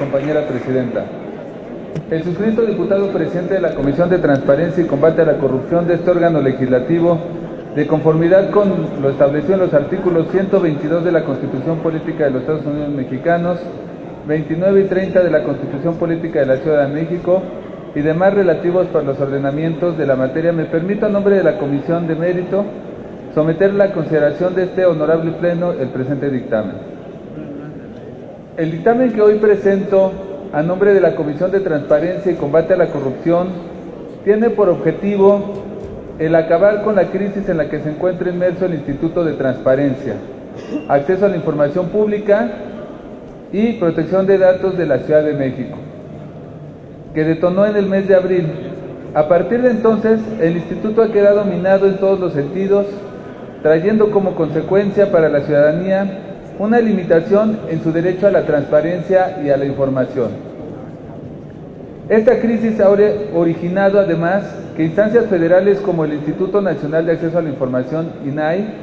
compañera presidenta. El suscrito diputado presidente de la Comisión de Transparencia y Combate a la Corrupción de este órgano legislativo, de conformidad con lo establecido en los artículos 122 de la Constitución Política de los Estados Unidos Mexicanos, 29 y 30 de la Constitución Política de la Ciudad de México y demás relativos para los ordenamientos de la materia, me permito a nombre de la Comisión de Mérito someter la consideración de este honorable pleno el presente dictamen. El dictamen que hoy presento a nombre de la Comisión de Transparencia y Combate a la Corrupción tiene por objetivo el acabar con la crisis en la que se encuentra inmerso el Instituto de Transparencia, Acceso a la Información Pública y Protección de Datos de la Ciudad de México, que detonó en el mes de abril. A partir de entonces, el instituto ha quedado minado en todos los sentidos, trayendo como consecuencia para la ciudadanía una limitación en su derecho a la transparencia y a la información. Esta crisis ha originado además que instancias federales como el Instituto Nacional de Acceso a la Información, INAI,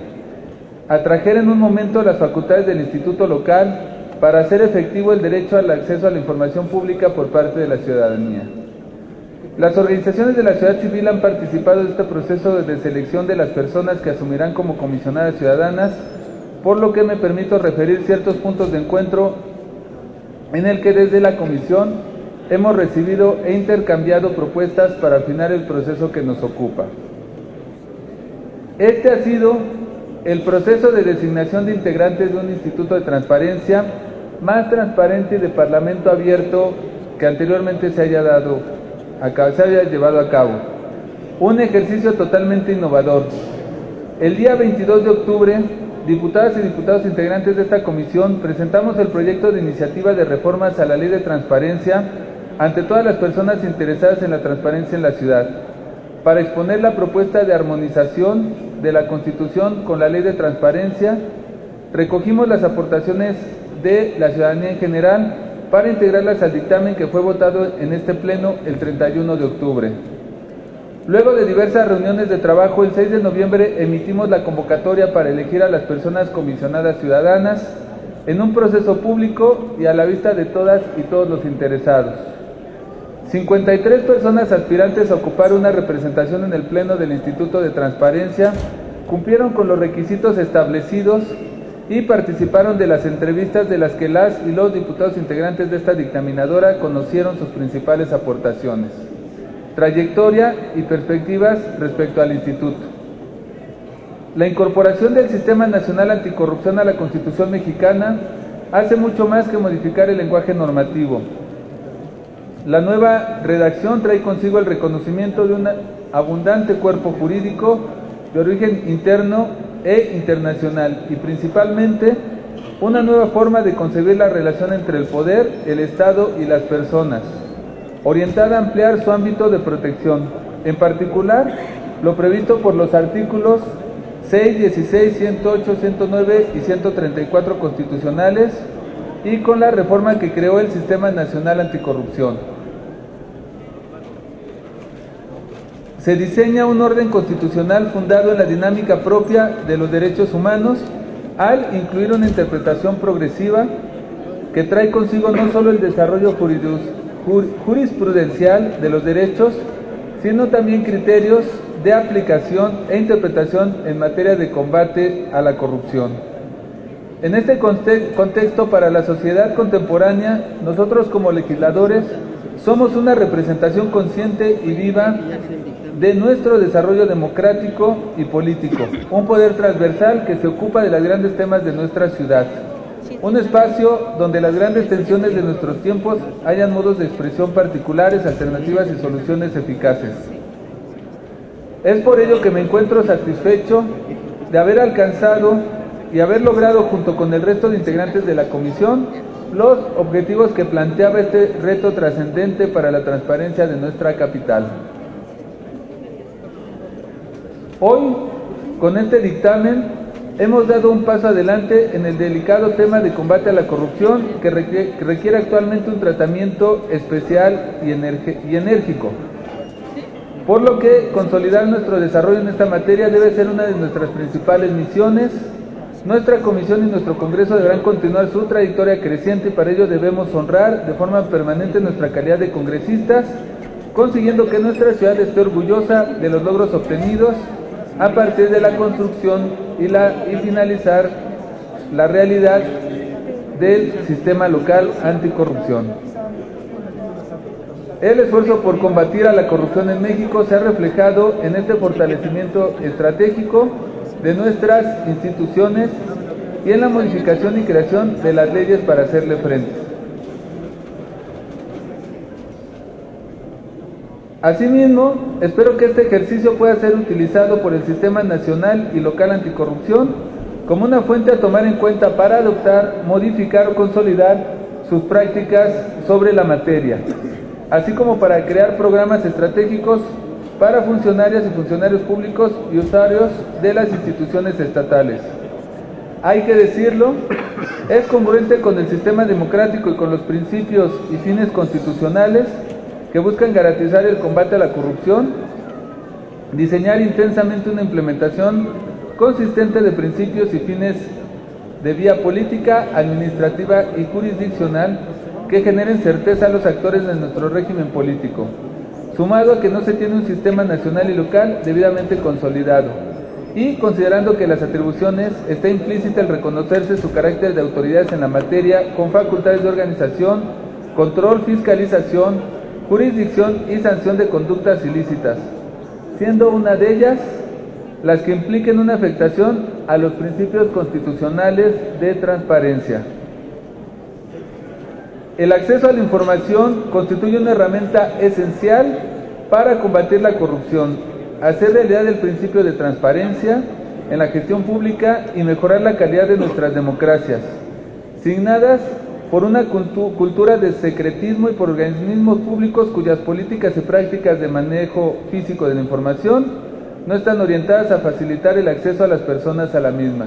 atrajeran en un momento las facultades del instituto local para hacer efectivo el derecho al acceso a la información pública por parte de la ciudadanía. Las organizaciones de la sociedad civil han participado en este proceso de selección de las personas que asumirán como comisionadas ciudadanas, por lo que me permito referir ciertos puntos de encuentro en el que desde la comisión hemos recibido e intercambiado propuestas para afinar el proceso que nos ocupa. Este ha sido el proceso de designación de integrantes de un instituto de transparencia más transparente y de parlamento abierto que anteriormente se haya dado se haya llevado a cabo. Un ejercicio totalmente innovador. El día 22 de octubre, diputadas y diputados integrantes de esta comisión presentamos el proyecto de iniciativa de reformas a la ley de transparencia ante todas las personas interesadas en la transparencia en la ciudad, para exponer la propuesta de armonización de la Constitución con la ley de transparencia, recogimos las aportaciones de la ciudadanía en general, para integrarlas al dictamen que fue votado en este pleno el 31 de octubre. Luego de diversas reuniones de trabajo, el 6 de noviembre emitimos la convocatoria para elegir a las personas comisionadas ciudadanas en un proceso público y a la vista de todas y todos los interesados. 53 personas aspirantes a ocupar una representación en el Pleno del Instituto de Transparencia cumplieron con los requisitos establecidos y participaron de las entrevistas de las que las y los diputados integrantes de esta dictaminadora conocieron sus principales aportaciones, trayectoria y perspectivas respecto al instituto. La incorporación del Sistema Nacional Anticorrupción a la Constitución mexicana hace mucho más que modificar el lenguaje normativo. La nueva redacción trae consigo el reconocimiento de un abundante cuerpo jurídico de origen interno e internacional y principalmente una nueva forma de concebir la relación entre el poder, el Estado y las personas, orientada a ampliar su ámbito de protección, en particular lo previsto por los artículos 6, 16, 108, 109 y 134 constitucionales y con la reforma que creó el Sistema Nacional Anticorrupción. se diseña un orden constitucional fundado en la dinámica propia de los derechos humanos al incluir una interpretación progresiva que trae consigo no solo el desarrollo jurisprudencial de los derechos, sino también criterios de aplicación e interpretación en materia de combate a la corrupción. En este contexto, para la sociedad contemporánea, nosotros como legisladores somos una representación consciente y viva de nuestro desarrollo democrático y político, un poder transversal que se ocupa de los grandes temas de nuestra ciudad, un espacio donde las grandes tensiones de nuestros tiempos hayan modos de expresión particulares, alternativas y soluciones eficaces. Es por ello que me encuentro satisfecho de haber alcanzado y haber logrado junto con el resto de integrantes de la comisión los objetivos que planteaba este reto trascendente para la transparencia de nuestra capital. Hoy, con este dictamen, hemos dado un paso adelante en el delicado tema de combate a la corrupción que requiere, actualmente un tratamiento especial y, enérgico. Por lo que consolidar nuestro desarrollo en esta materia debe ser una de nuestras principales misiones, Nuestra comisión y nuestro Congreso deberán continuar su trayectoria creciente y para ello debemos honrar de forma permanente nuestra calidad de congresistas, consiguiendo que nuestra ciudad esté orgullosa de los logros obtenidos a partir de la construcción y, finalizar la realidad del sistema local anticorrupción. El esfuerzo por combatir a la corrupción en México se ha reflejado en este fortalecimiento estratégico de nuestras instituciones y en la modificación y creación de las leyes para hacerle frente. Asimismo, espero que este ejercicio pueda ser utilizado por el Sistema Nacional y Local Anticorrupción como una fuente a tomar en cuenta para adoptar, modificar o consolidar sus prácticas sobre la materia, así como para crear programas estratégicos para funcionarias y funcionarios públicos y usuarios de las instituciones estatales. Hay que decirlo, es congruente con el sistema democrático y con los principios y fines constitucionales que buscan garantizar el combate a la corrupción, diseñar intensamente una implementación consistente de principios y fines de vía política, administrativa y jurisdiccional que generen certeza a los actores de nuestro régimen políco sumado a que no se tiene un sistema nacional y local debidamente consolidado, y considerando que las atribuciones está implícita el reconocerse su carácter de autoridades en la materia con facultades de organización, control, fiscalización, jurisdicción y sanción de conductas ilícitas, siendo una de ellas las que impliquen una afectación a los principios constitucionales de transparencia. El acceso a la información constituye una herramienta esencial para combatir la corrupción, hacer realidad el principio de transparencia en la gestión pública y mejorar la calidad de nuestras democracias, signadas por una cultura de secretismo y por organismos públicos cuyas políticas y prácticas de manejo físico de la información no están orientadas a facilitar el acceso a las personas a la misma.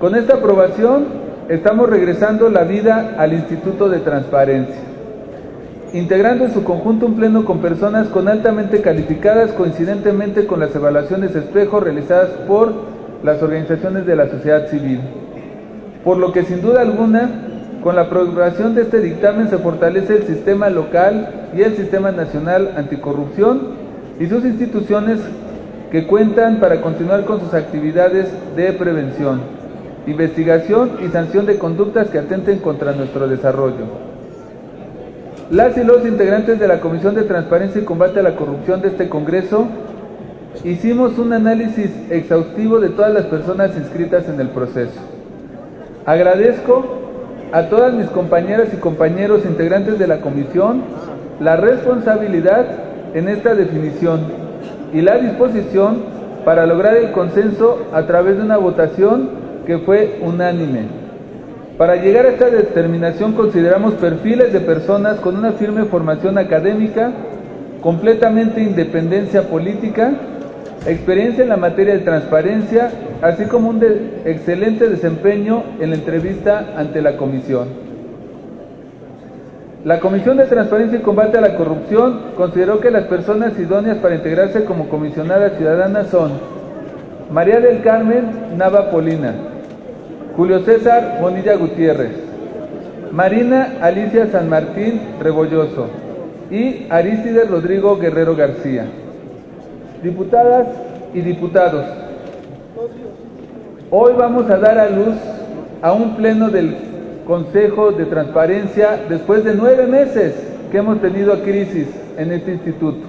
Con esta aprobación, estamos regresando la vida al Instituto de Transparencia, integrando en su conjunto un pleno con personas con altamente calificadas coincidentemente con las evaluaciones espejo realizadas por las organizaciones de la sociedad civil. Por lo que sin duda alguna, con la aprobación de este dictamen se fortalece el sistema local y el sistema nacional anticorrupción y sus instituciones que cuentan para continuar con sus actividades de prevención investigación y sanción de conductas que atenten contra nuestro desarrollo. Las y los integrantes de la Comisión de Transparencia y Combate a la Corrupción de este Congreso hicimos un análisis exhaustivo de todas las personas inscritas en el proceso. Agradezco a todas mis compañeras y compañeros integrantes de la comisión la responsabilidad en esta definición y la disposición para lograr el consenso a través de una votación que fue unánime. Para llegar a esta determinación consideramos perfiles de personas con una firme formación académica, completamente independencia política, experiencia en la materia de transparencia, así como un excelente desempeño en la entrevista ante la comisión. La Comisión de Transparencia y Combate a la Corrupción consideró que las personas idóneas para integrarse como comisionada ciudadana son María del Carmen Nava Polina, Julio César Bonilla Gutiérrez, Marina Alicia San Martín Rebolloso y Aristides Rodrigo Guerrero García. Diputadas y diputados, hoy vamos a dar a luz a un pleno del Consejo de Transparencia después de nueve meses que hemos tenido crisis en este instituto.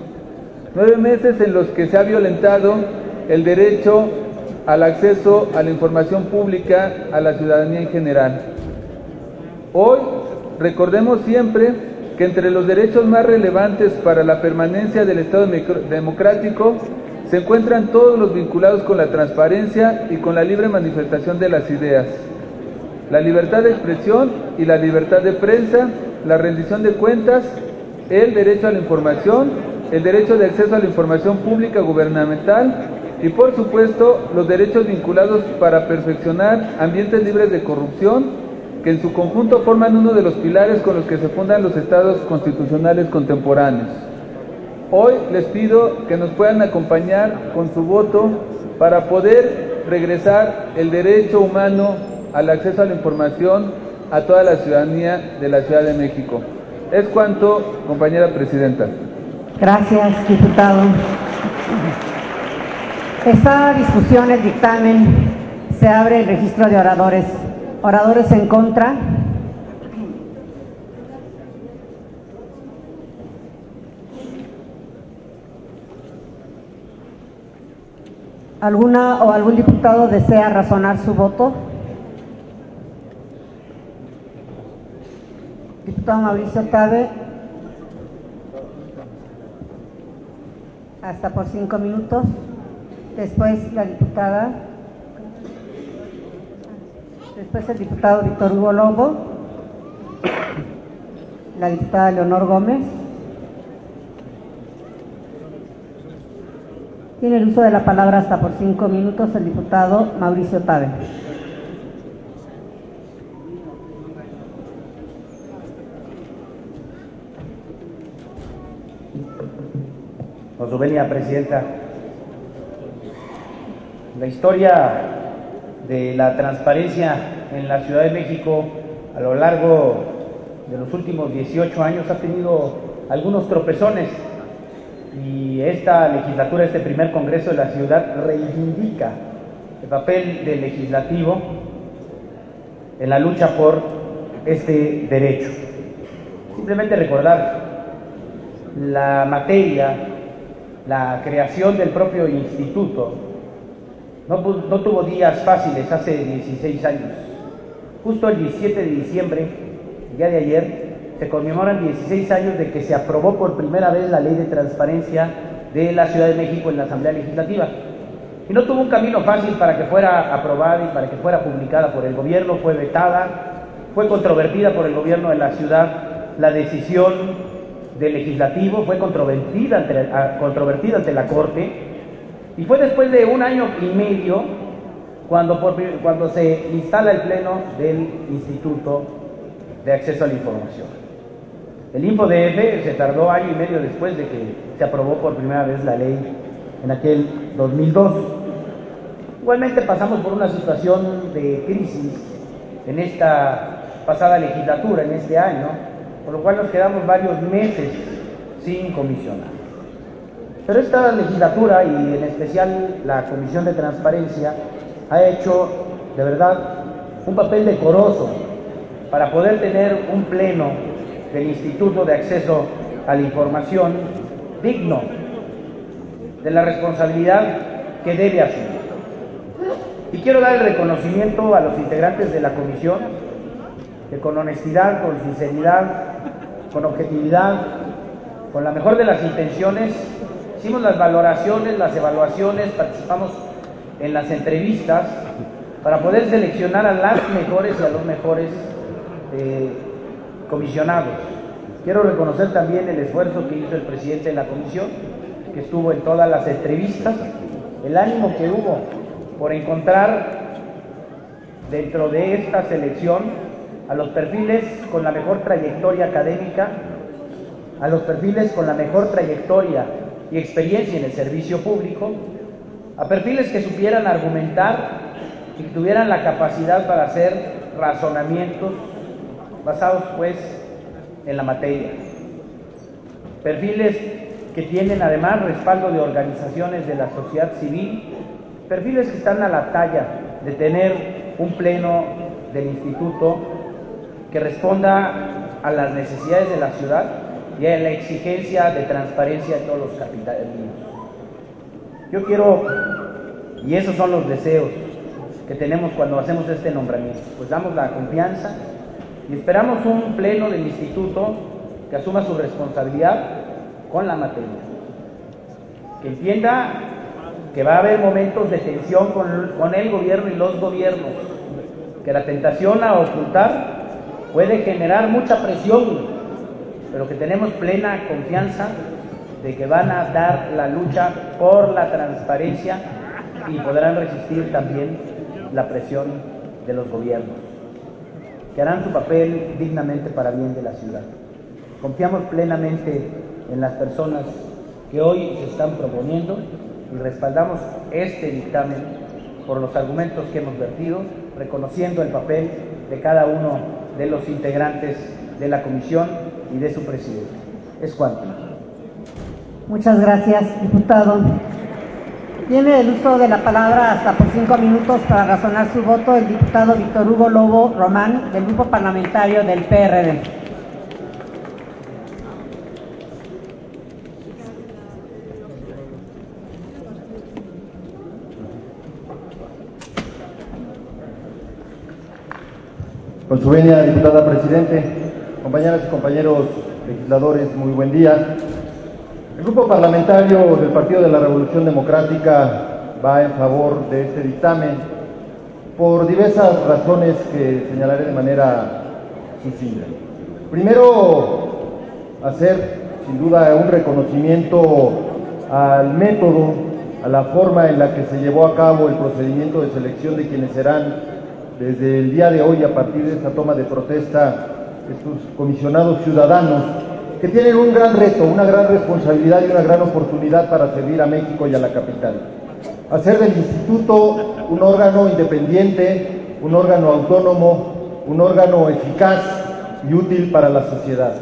Nueve meses en los que se ha violentado el derecho al acceso a la información pública a la ciudadanía en general. Hoy recordemos siempre que entre los derechos más relevantes para la permanencia del Estado democrático se encuentran todos los vinculados con la transparencia y con la libre manifestación de las ideas, la libertad de expresión y la libertad de prensa, la rendición de cuentas, el derecho a la información, el derecho de acceso a la información pública gubernamental y por supuesto los derechos vinculados para perfeccionar ambientes libres de corrupción que en su conjunto forman uno de los pilares con los que se fundan los estados constitucionales contemporáneos. Hoy les pido que nos puedan acompañar con su voto para poder regresar el derecho humano al acceso a la información a toda la ciudadanía de la Ciudad de México. Es cuanto, compañera presidenta. Gracias, diputado. Esta discusión, el dictamen, se abre el registro de oradores. Oradores en contra. ¿Alguna o algún diputado desea razonar su voto? Diputado Mauricio Tabe. Hasta por cinco minutos. Después la diputada. Después el diputado Víctor Hugo Lobo. La diputada Leonor Gómez. Tiene el uso de la palabra hasta por cinco minutos el diputado Mauricio Tabe. Osovenia, presidenta. La historia de la transparencia en la Ciudad de México a lo largo de los últimos 18 años ha tenido algunos tropezones y esta legislatura, este primer Congreso de la ciudad reivindica el papel del legislativo en la lucha por este derecho. Simplemente recordar la materia, la creación del propio instituto, no, no tuvo días fáciles hace 16 años. Justo el 17 de diciembre, el día de ayer, se conmemoran 16 años de que se aprobó por primera vez la ley de transparencia de la Ciudad de México en la Asamblea Legislativa. Y no tuvo un camino fácil para que fuera aprobada y para que fuera publicada por el gobierno, fue vetada, fue controvertida por el gobierno de la ciudad la decisión del legislativo, fue controvertida ante, controvertida ante la Corte, y fue después de un año y medio cuando, cuando se instala el pleno del Instituto de Acceso a la Información. El InfoDF se tardó año y medio después de que se aprobó por primera vez la ley en aquel 2002. Igualmente pasamos por una situación de crisis en esta pasada legislatura, en este año, por lo cual nos quedamos varios meses sin comisionar. Pero esta legislatura y en especial la Comisión de Transparencia ha hecho de verdad un papel decoroso para poder tener un pleno del Instituto de Acceso a la Información digno de la responsabilidad que debe asumir. Y quiero dar el reconocimiento a los integrantes de la comisión que con honestidad, con sinceridad, con objetividad, con la mejor de las intenciones, hicimos las valoraciones, las evaluaciones, participamos en las entrevistas para poder seleccionar a las mejores y a los mejores eh, comisionados. Quiero reconocer también el esfuerzo que hizo el presidente de la comisión, que estuvo en todas las entrevistas, el ánimo que hubo por encontrar dentro de esta selección a los perfiles con la mejor trayectoria académica, a los perfiles con la mejor trayectoria y experiencia en el servicio público, a perfiles que supieran argumentar y que tuvieran la capacidad para hacer razonamientos basados pues en la materia. Perfiles que tienen además respaldo de organizaciones de la sociedad civil, perfiles que están a la talla de tener un pleno del instituto que responda a las necesidades de la ciudad y a la exigencia de transparencia de todos los capitalinos. Yo quiero, y esos son los deseos que tenemos cuando hacemos este nombramiento, pues damos la confianza y esperamos un pleno del instituto que asuma su responsabilidad con la materia, que entienda que va a haber momentos de tensión con, el gobierno y los gobiernos, que la tentación a ocultar puede generar mucha presión, pero que tenemos plena confianza de que van a dar la lucha por la transparencia y podrán resistir también la presión de los gobiernos que harán su papel dignamente para bien de la ciudad. Confiamos plenamente en las personas que hoy se están proponiendo y respaldamos este dictamen por los argumentos que hemos vertido, reconociendo el papel de cada uno de los integrantes de la comisión y de su presidente. Es cuanto. Muchas gracias, diputado. Tiene el uso de la palabra hasta por cinco minutos para razonar su voto el diputado Víctor Hugo Lobo Román del Grupo Parlamentario del PRD. Con su venia, diputada presidente, compañeras y compañeros legisladores, muy buen día. El grupo parlamentario del Partido de la Revolución Democrática va en favor de este dictamen por diversas razones que señalaré de manera sucinta. Primero, hacer sin duda un reconocimiento al método, a la forma en la que se llevó a cabo el procedimiento de selección de quienes serán desde el día de hoy, a partir de esta toma de protesta, estos comisionados ciudadanos que tienen un gran reto, una gran responsabilidad y una gran oportunidad para servir a México y a la capital. Hacer del instituto un órgano independiente, un órgano autónomo, un órgano eficaz y útil para la sociedad.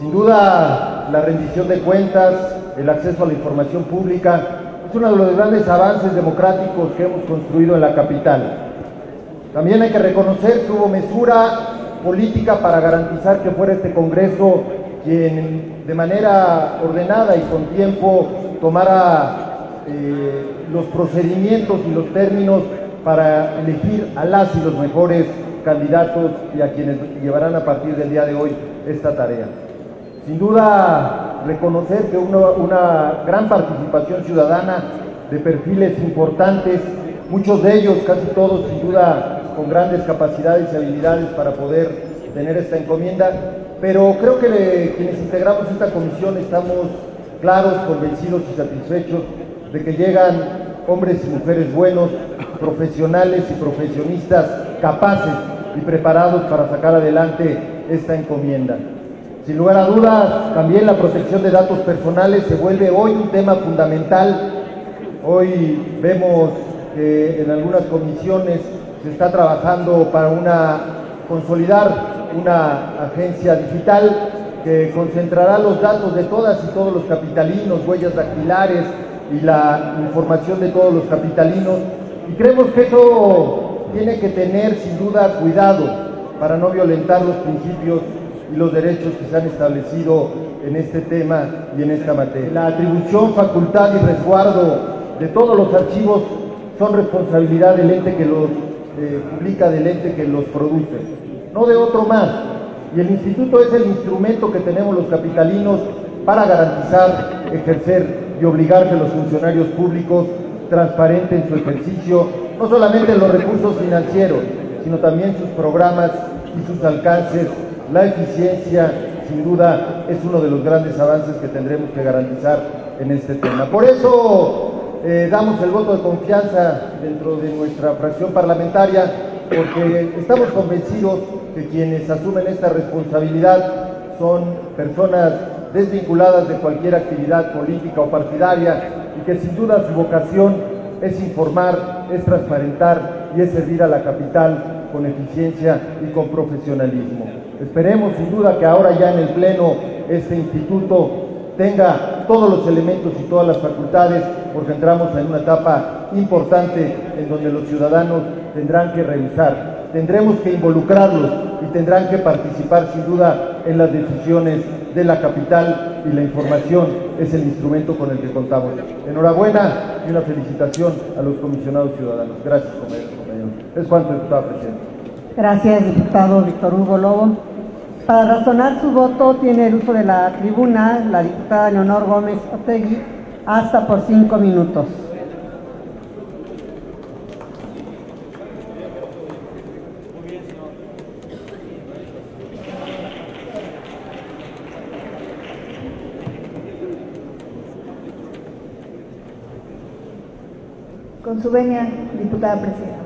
Sin duda, la rendición de cuentas, el acceso a la información pública, es uno de los grandes avances democráticos que hemos construido en la capital. También hay que reconocer que hubo mesura política para garantizar que fuera este Congreso quien de manera ordenada y con tiempo tomara eh, los procedimientos y los términos para elegir a las y los mejores candidatos y a quienes llevarán a partir del día de hoy esta tarea. Sin duda, reconocer que una, una gran participación ciudadana de perfiles importantes, muchos de ellos, casi todos, sin duda, con grandes capacidades y habilidades para poder tener esta encomienda, pero creo que quienes integramos esta comisión estamos claros, convencidos y satisfechos de que llegan hombres y mujeres buenos, profesionales y profesionistas capaces y preparados para sacar adelante esta encomienda. Sin lugar a dudas, también la protección de datos personales se vuelve hoy un tema fundamental. Hoy vemos que en algunas comisiones se está trabajando para una consolidar una agencia digital que concentrará los datos de todas y todos los capitalinos, huellas dactilares y la información de todos los capitalinos. Y creemos que eso tiene que tener sin duda cuidado para no violentar los principios y los derechos que se han establecido en este tema y en esta materia. La atribución, facultad y resguardo de todos los archivos son responsabilidad del ente que los eh, publica, del ente que los produce, no de otro más. Y el instituto es el instrumento que tenemos los capitalinos para garantizar, ejercer y obligar que los funcionarios públicos transparenten su ejercicio, no solamente los recursos financieros, sino también sus programas y sus alcances, la eficiencia, sin duda, es uno de los grandes avances que tendremos que garantizar en este tema. Por eso eh, damos el voto de confianza dentro de nuestra fracción parlamentaria, porque estamos convencidos que quienes asumen esta responsabilidad son personas desvinculadas de cualquier actividad política o partidaria y que sin duda su vocación es informar, es transparentar y es servir a la capital con eficiencia y con profesionalismo. Esperemos sin duda que ahora ya en el Pleno este instituto tenga todos los elementos y todas las facultades, porque entramos en una etapa importante en donde los ciudadanos tendrán que revisar, tendremos que involucrarlos y tendrán que participar sin duda en las decisiones de la capital y la información es el instrumento con el que contamos. Enhorabuena y una felicitación a los comisionados ciudadanos. Gracias, compañeros. Es cuanto, diputado presidente. Gracias, diputado Víctor Hugo Lobo. Para razonar su voto tiene el uso de la tribuna la diputada Leonor Gómez Otegui hasta por cinco minutos. Con su venia, diputada presidenta.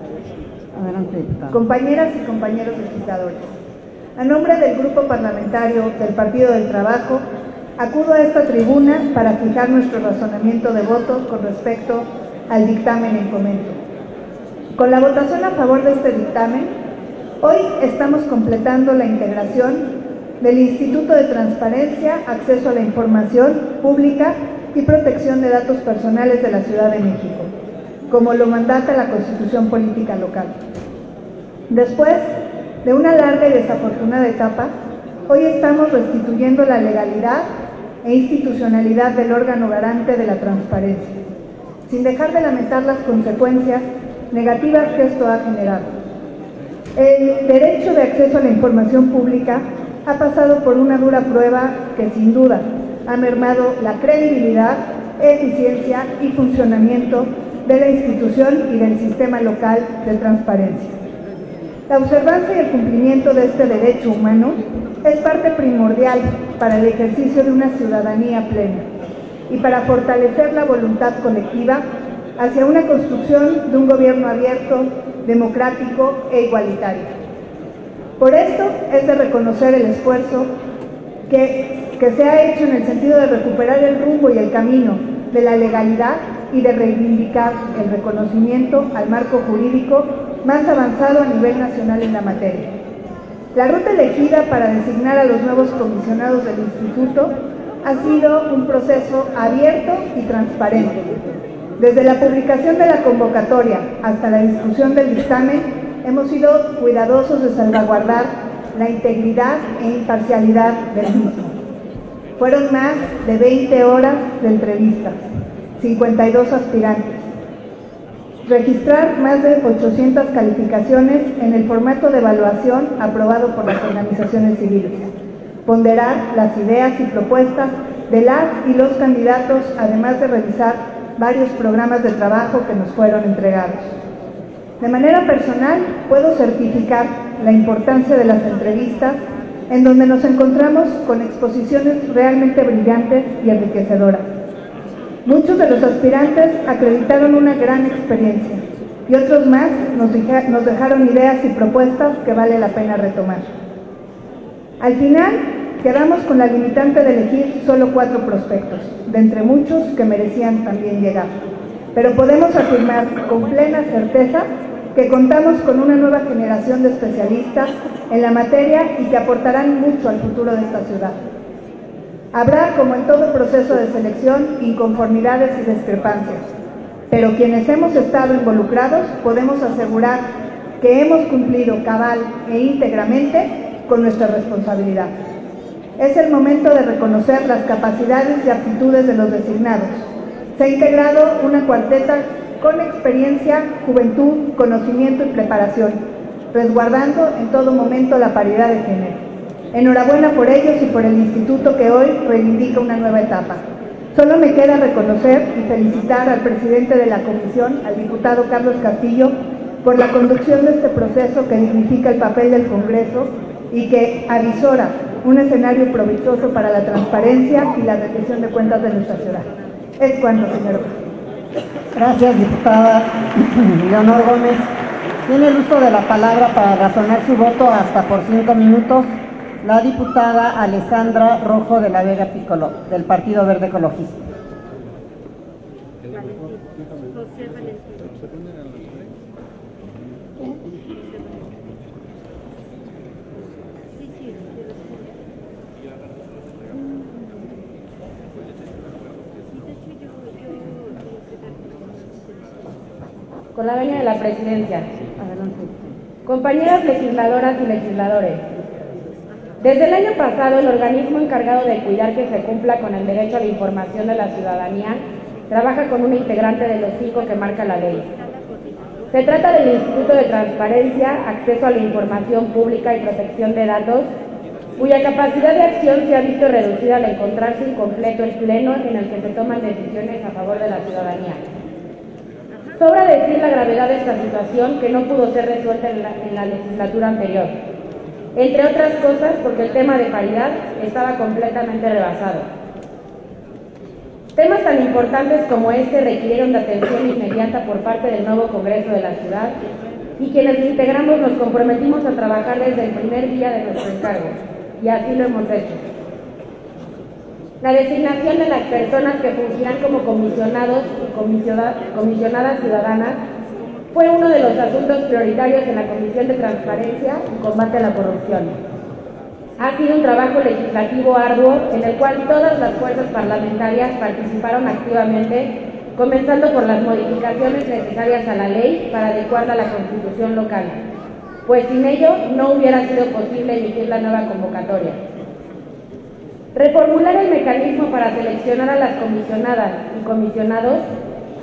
Adelante, diputada. Compañeras y compañeros legisladores, a nombre del Grupo Parlamentario del Partido del Trabajo, acudo a esta tribuna para fijar nuestro razonamiento de voto con respecto al dictamen en comento. Con la votación a favor de este dictamen, hoy estamos completando la integración del Instituto de Transparencia, Acceso a la Información Pública y Protección de Datos Personales de la Ciudad de México, como lo mandata la Constitución Política Local. Después de una larga y desafortunada etapa, hoy estamos restituyendo la legalidad e institucionalidad del órgano garante de la transparencia, sin dejar de lamentar las consecuencias negativas que esto ha generado. El derecho de acceso a la información pública ha pasado por una dura prueba que sin duda ha mermado la credibilidad, eficiencia y funcionamiento de la institución y del sistema local de transparencia. La observancia y el cumplimiento de este derecho humano es parte primordial para el ejercicio de una ciudadanía plena y para fortalecer la voluntad colectiva hacia una construcción de un gobierno abierto, democrático e igualitario. Por esto es de reconocer el esfuerzo que, se ha hecho en el sentido de recuperar el rumbo y el camino de la legalidad y de reivindicar el reconocimiento al marco jurídico más avanzado a nivel nacional en la materia. La ruta elegida para designar a los nuevos comisionados del Instituto ha sido un proceso abierto y transparente. Desde la publicación de la convocatoria hasta la discusión del dictamen, hemos sido cuidadosos de salvaguardar la integridad e imparcialidad del mismo. Fueron más de 20 horas de entrevistas, 52 aspirantes, registrar más de 800 calificaciones en el formato de evaluación aprobado por las organizaciones civiles, ponderar las ideas y propuestas de las y los candidatos, además de revisar varios programas de trabajo que nos fueron entregados. De manera personal, puedo certificar la importancia de las entrevistas en donde nos encontramos con exposiciones realmente brillantes y enriquecedoras Muchos de los aspirantes acreditaron una gran experiencia y otros más nos, dejaron ideas y propuestas que vale la pena retomar. Al final, quedamos con la limitante de elegir solo cuatro prospectos, de entre muchos que merecían también llegar. Pero podemos afirmar con plena certeza que contamos con una nueva generación de especialistas en la materia y que aportarán mucho al futuro de esta ciudad. Habrá, como en todo proceso de selección, inconformidades y discrepancias, pero quienes hemos estado involucrados podemos asegurar que hemos cumplido cabal e íntegramente con nuestra responsabilidad. Es el momento de reconocer las capacidades y aptitudes de los designados. Se ha integrado una cuarteta con experiencia, juventud, conocimiento y preparación, resguardando en todo momento la paridad de género. Enhorabuena por ellos y por el instituto que hoy reivindica una nueva etapa. Solo me queda reconocer y felicitar al presidente de la comisión, al diputado Carlos Castillo, por la conducción de este proceso que dignifica el papel del Congreso y que avisora un escenario provechoso para la transparencia y la rendición de cuentas de nuestra ciudad. Es cuanto, señor. Gracias, diputada Leonor Gómez. Tiene el uso de la palabra para razonar su voto hasta por cinco minutos la diputada Alessandra Rojo de la Vega Piccolo, del Partido Verde Ecologista. Con la venia de la presidencia. Adelante. Compañeras legisladoras y legisladores, desde el año pasado, el organismo encargado de cuidar que se cumpla con el derecho a la información de la ciudadanía trabaja con un integrante de los cinco que marca la ley. Se trata del Instituto de Transparencia, Acceso a la Información Pública y Protección de Datos, cuya capacidad de acción se ha visto reducida al encontrarse incompleto el pleno en el que se toman decisiones a favor de la ciudadanía. Sobra decir la gravedad de esta situación que no pudo ser resuelta en la, en la legislatura anterior entre otras cosas porque el tema de paridad estaba completamente rebasado. Temas tan importantes como este requirieron de atención inmediata por parte del nuevo Congreso de la ciudad y quienes integramos nos comprometimos a trabajar desde el primer día de nuestro encargo y así lo hemos hecho. La designación de las personas que fungirán como comisionados y comisionadas ciudadanas fue uno de los asuntos prioritarios en la Comisión de Transparencia y Combate a la Corrupción. Ha sido un trabajo legislativo arduo en el cual todas las fuerzas parlamentarias participaron activamente, comenzando por las modificaciones necesarias a la ley para adecuarla a la constitución local, pues sin ello no hubiera sido posible emitir la nueva convocatoria. Reformular el mecanismo para seleccionar a las comisionadas y comisionados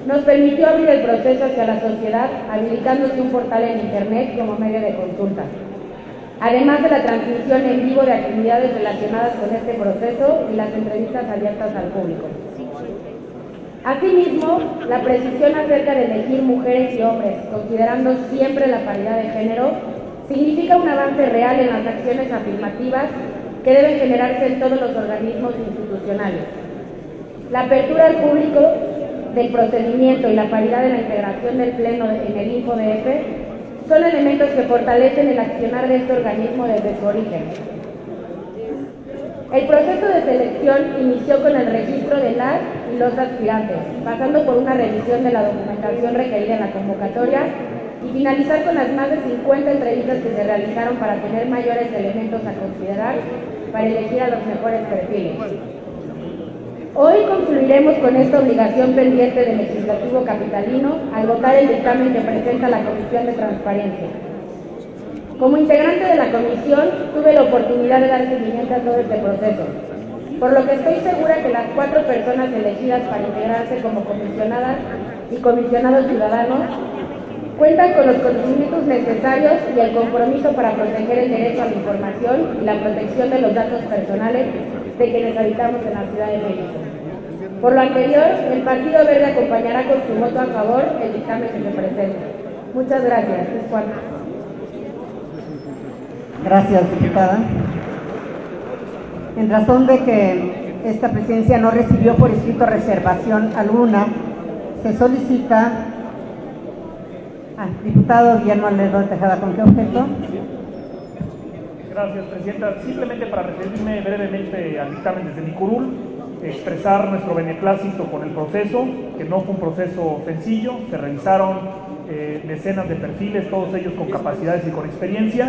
nos permitió abrir el proceso hacia la sociedad, habilitándose un portal en Internet como medio de consulta. Además de la transmisión en vivo de actividades relacionadas con este proceso y las entrevistas abiertas al público. Asimismo, la precisión acerca de elegir mujeres y hombres, considerando siempre la paridad de género, significa un avance real en las acciones afirmativas que deben generarse en todos los organismos institucionales. La apertura al público del procedimiento y la paridad en la integración del Pleno en el INFODF son elementos que fortalecen el accionar de este organismo desde su origen. El proceso de selección inició con el registro de las y los aspirantes, pasando por una revisión de la documentación requerida en la convocatoria y finalizar con las más de 50 entrevistas que se realizaron para tener mayores elementos a considerar para elegir a los mejores perfiles. Hoy concluiremos con esta obligación pendiente del legislativo capitalino al votar el dictamen que presenta la Comisión de Transparencia. Como integrante de la comisión, tuve la oportunidad de dar seguimiento a todo este proceso, por lo que estoy segura que las cuatro personas elegidas para integrarse como comisionadas y comisionados ciudadanos cuentan con los conocimientos necesarios y el compromiso para proteger el derecho a la información y la protección de los datos personales de quienes habitamos en la Ciudad de México. Por lo anterior, el Partido Verde acompañará con su voto a favor el dictamen que se presenta. Muchas gracias. Es. Gracias, diputada. En razón de que esta presidencia no recibió por escrito reservación alguna, se solicita. Ah, diputado Guillermo Almedo Tejada, ¿con qué objeto? Gracias, Presidenta. Simplemente para referirme brevemente al dictamen desde mi curul, expresar nuestro beneplácito con el proceso, que no fue un proceso sencillo, se revisaron eh, decenas de perfiles, todos ellos con capacidades y con experiencia,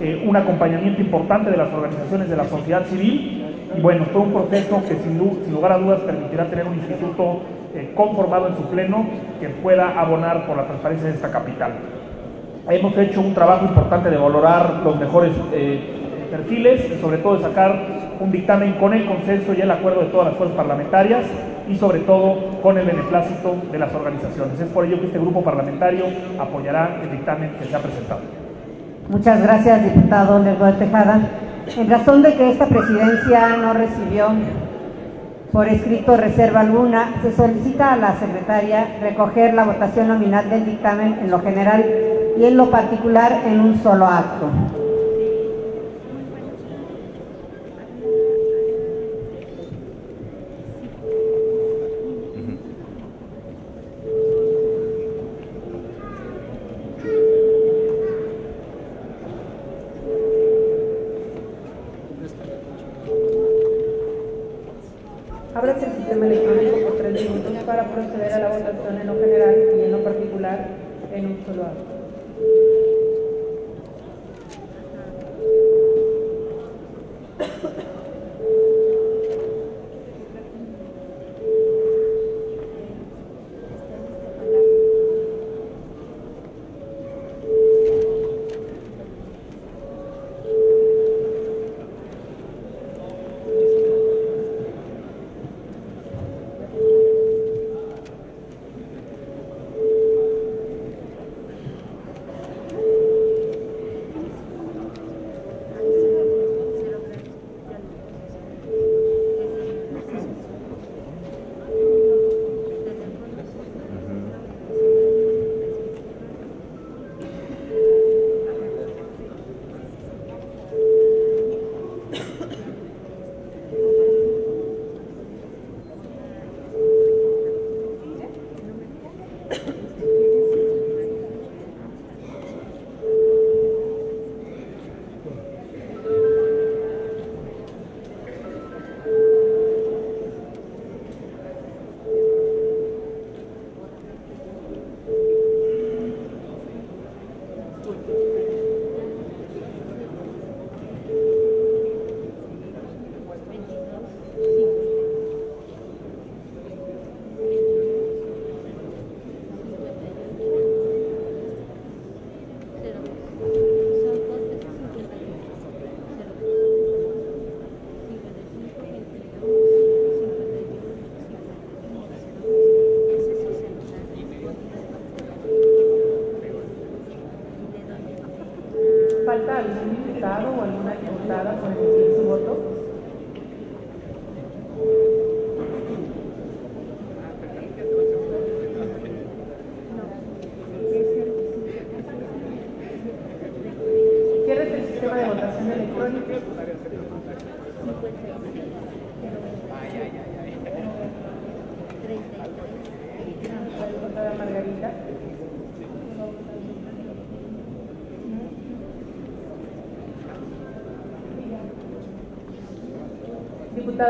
eh, un acompañamiento importante de las organizaciones de la sociedad civil, y bueno, fue un proceso que sin, sin lugar a dudas permitirá tener un instituto eh, conformado en su pleno que pueda abonar por la transparencia de esta capital. Hemos hecho un trabajo importante de valorar los mejores eh, perfiles sobre todo de sacar un dictamen con el consenso y el acuerdo de todas las fuerzas parlamentarias y sobre todo con el beneplácito de las organizaciones. Es por ello que este grupo parlamentario apoyará el dictamen que se ha presentado. Muchas gracias, diputado Lerdo de Tejada. En razón de que esta presidencia no recibió por escrito reserva alguna, se solicita a la secretaria recoger la votación nominal del dictamen en lo general y en lo particular en un solo acto.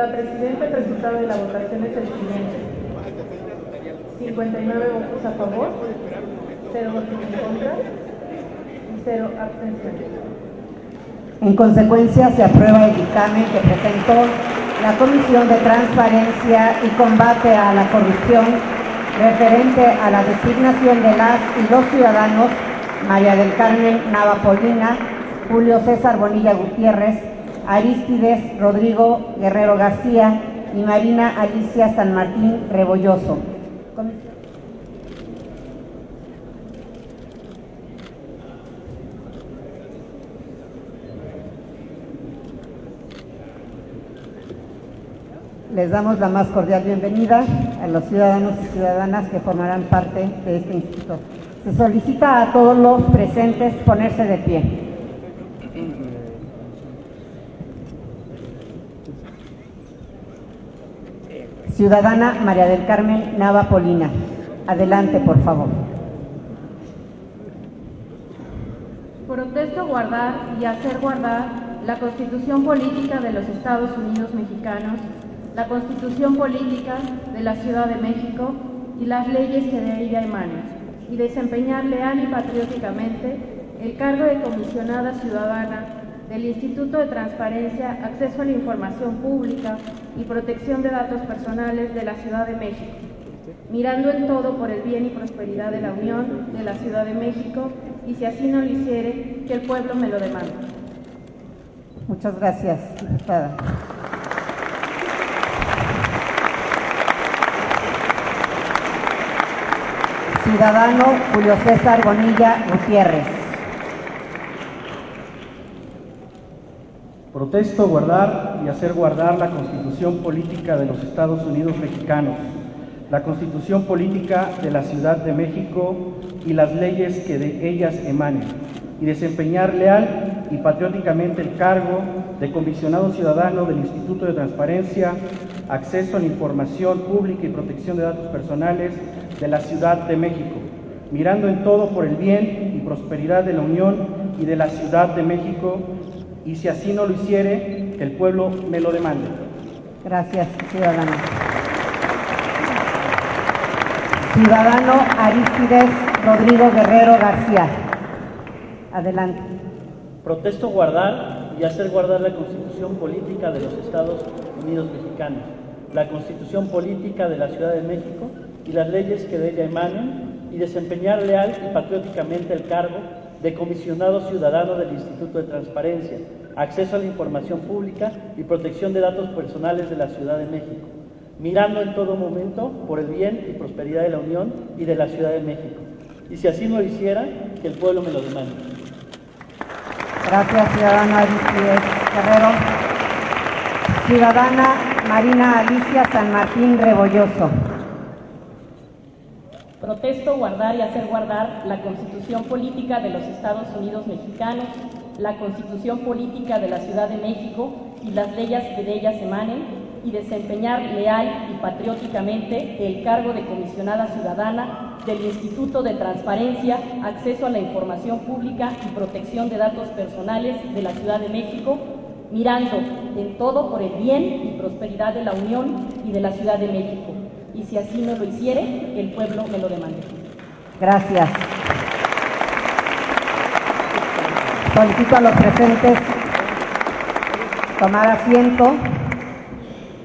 Diputada Presidenta, el resultado de la votación es el siguiente. 59 votos a favor, 0 votos en contra y 0 abstenciones. En consecuencia, se aprueba el dictamen que presentó la Comisión de Transparencia y Combate a la Corrupción referente a la designación de las y los ciudadanos María del Carmen Navapolina, Julio César Bonilla Gutiérrez, Aristides Rodrigo Guerrero García y Marina Alicia San Martín Rebolloso. Les damos la más cordial bienvenida a los ciudadanos y ciudadanas que formarán parte de este instituto. Se solicita a todos los presentes ponerse de pie. Ciudadana María del Carmen Nava Polina. Adelante, por favor. Protesto guardar y hacer guardar la Constitución Política de los Estados Unidos Mexicanos, la Constitución Política de la Ciudad de México y las leyes que de ella emanan, y desempeñar leal y patrióticamente el cargo de comisionada ciudadana del Instituto de Transparencia, Acceso a la Información Pública y Protección de Datos Personales de la Ciudad de México, mirando en todo por el bien y prosperidad de la Unión de la Ciudad de México y si así no lo hiciere, que el pueblo me lo demande. Muchas gracias. Ciudadano Julio César Bonilla Gutiérrez. Protesto guardar y hacer guardar la Constitución Política de los Estados Unidos Mexicanos, la Constitución Política de la Ciudad de México y las leyes que de ellas emanen, y desempeñar leal y patrióticamente el cargo de comisionado ciudadano del Instituto de Transparencia, Acceso a la Información Pública y Protección de Datos Personales de la Ciudad de México, mirando en todo por el bien y prosperidad de la Unión y de la Ciudad de México, y si así no lo hiciere, que el pueblo me lo demande. Gracias, ciudadano. Ciudadano Aristides Rodrigo Guerrero García. Adelante. Protesto guardar y hacer guardar la Constitución Política de los Estados Unidos Mexicanos, la Constitución Política de la Ciudad de México y las leyes que de ella emanen, y desempeñar leal y patrióticamente el cargo de comisionado ciudadano del Instituto de Transparencia, Acceso a la Información Pública y Protección de Datos Personales de la Ciudad de México, mirando en todo momento por el bien y prosperidad de la Unión y de la Ciudad de México. Y si así no lo hiciera, que el pueblo me lo demande. Gracias, ciudadano Aristides Guerrero. Ciudadana Marina Alicia San Martín Rebolloso. Protesto guardar y hacer guardar la Constitución Política de los Estados Unidos Mexicanos, la Constitución Política de la Ciudad de México y las leyes que de ellas emanen, y desempeñar leal y patrióticamente el cargo de comisionada ciudadana del Instituto de Transparencia, Acceso a la Información Pública y Protección de Datos Personales de la Ciudad de México, mirando en todo por el bien y prosperidad de la Unión y de la Ciudad de México. Y si así no lo hiciere, el pueblo me lo demande. Gracias. Solicito a los presentes tomar asiento.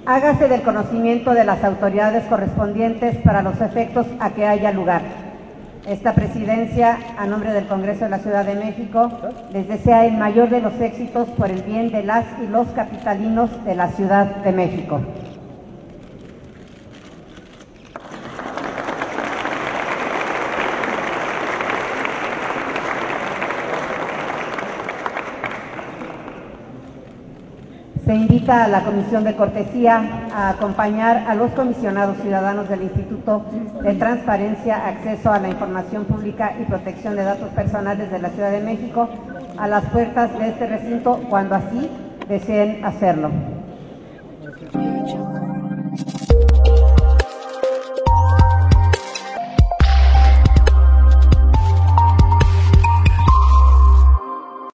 Hágase del conocimiento de las autoridades correspondientes para los efectos a que haya lugar. Esta presidencia, a nombre del Congreso de la Ciudad de México, les desea el mayor de los éxitos por el bien de las y los capitalinos de la Ciudad de México. Se invita a la Comisión de Cortesía a acompañar a los comisionados ciudadanos del Instituto de Transparencia, Acceso a la Información Pública y Protección de Datos Personales de la Ciudad de México a las puertas de este recinto cuando así deseen hacerlo.